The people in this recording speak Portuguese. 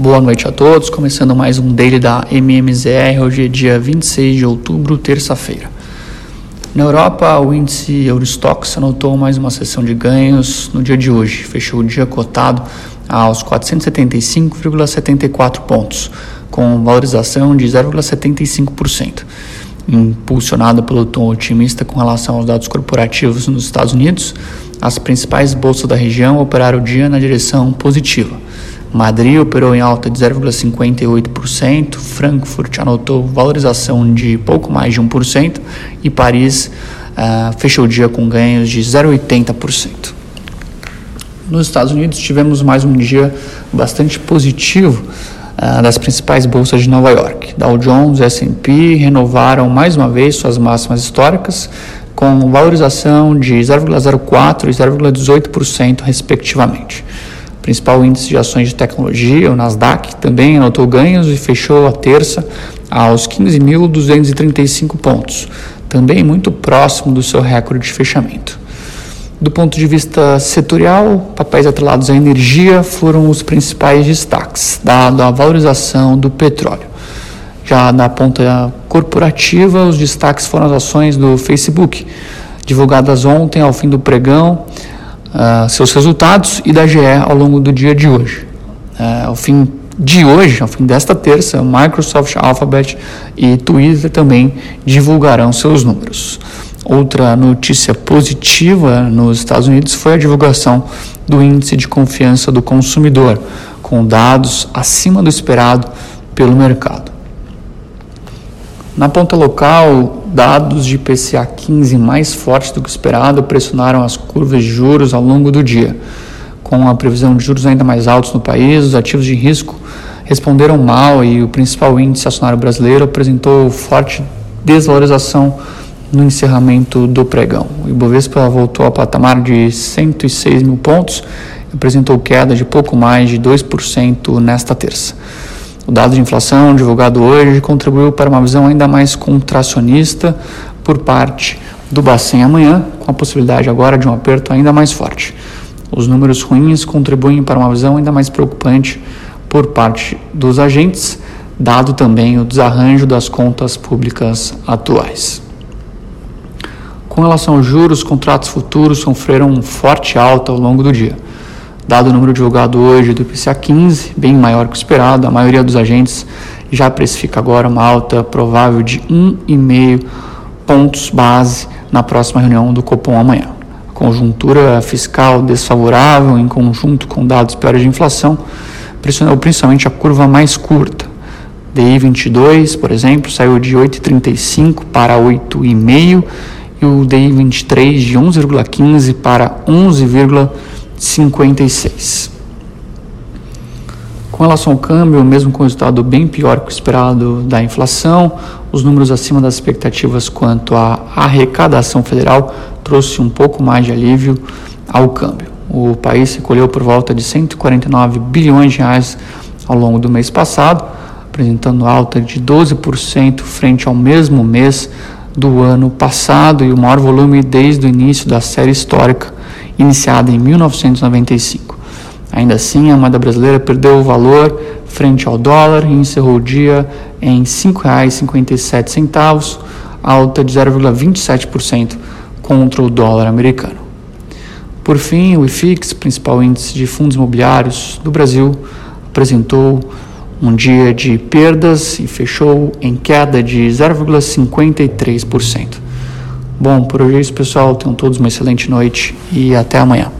Boa noite a todos, começando mais um daily da MMZR, hoje é dia 26 de outubro, terça-feira. Na Europa, o índice Eurostox anotou mais uma sessão de ganhos no dia de hoje, fechou o dia cotado aos 475,74 pontos, com valorização de 0,75%, impulsionado pelo tom otimista com relação aos dados corporativos nos Estados Unidos. As principais bolsas da região operaram o dia na direção positiva Madrid operou em alta de 0,58%, Frankfurt anotou valorização de pouco mais de 1% e Paris uh, fechou o dia com ganhos de 0,80%. Nos Estados Unidos tivemos mais um dia bastante positivo uh, das principais bolsas de Nova York. Dow Jones e S&P renovaram mais uma vez suas máximas históricas com valorização de 0,04% e 0,18% respectivamente principal índice de ações de tecnologia, o Nasdaq, também anotou ganhos e fechou a terça aos 15.235 pontos, também muito próximo do seu recorde de fechamento. Do ponto de vista setorial, papéis atrelados à energia foram os principais destaques, dado a valorização do petróleo. Já na ponta corporativa, os destaques foram as ações do Facebook, divulgadas ontem ao fim do pregão, uh, seus resultados e da GE ao longo do dia de hoje. Uh, ao fim de hoje, ao fim desta terça, Microsoft, Alphabet e Twitter também divulgarão seus números. Outra notícia positiva nos Estados Unidos foi a divulgação do índice de confiança do consumidor, com dados acima do esperado pelo mercado. Na ponta local, dados de PCA 15 mais fortes do que esperado pressionaram as curvas de juros ao longo do dia. Com a previsão de juros ainda mais altos no país, os ativos de risco responderam mal e o principal índice acionário brasileiro apresentou forte desvalorização no encerramento do pregão. O Ibovespa voltou ao patamar de 106 mil pontos e apresentou queda de pouco mais de 2% nesta terça. O dado de inflação divulgado hoje contribuiu para uma visão ainda mais contracionista por parte do Bacen amanhã, com a possibilidade agora de um aperto ainda mais forte. Os números ruins contribuem para uma visão ainda mais preocupante por parte dos agentes, dado também o desarranjo das contas públicas atuais. Com relação aos juros, contratos futuros sofreram forte alta ao longo do dia. Dado o número divulgado hoje do IPCA 15, bem maior que o esperado, a maioria dos agentes já precifica agora uma alta provável de 1,5 pontos base na próxima reunião do Copom amanhã. A conjuntura fiscal desfavorável, em conjunto com dados piores de inflação, pressionou principalmente a curva mais curta. DI 22, por exemplo, saiu de 8,35 para 8,5 e o DI 23 de 11,15 para 11,5 56. Com relação ao câmbio, mesmo com resultado bem pior que o esperado da inflação, os números acima das expectativas quanto à arrecadação federal trouxe um pouco mais de alívio ao câmbio. O país recolheu por volta de 149 bilhões de reais ao longo do mês passado, apresentando alta de 12% frente ao mesmo mês do ano passado e o maior volume desde o início da série histórica iniciada em 1995. Ainda assim, a moeda brasileira perdeu o valor frente ao dólar e encerrou o dia em R$ 5,57, alta de 0,27% contra o dólar americano. Por fim, o IFIX, principal índice de fundos imobiliários do Brasil, apresentou um dia de perdas e fechou em queda de 0,53%. Bom, por hoje é isso, pessoal. Tenham todos uma excelente noite e até amanhã.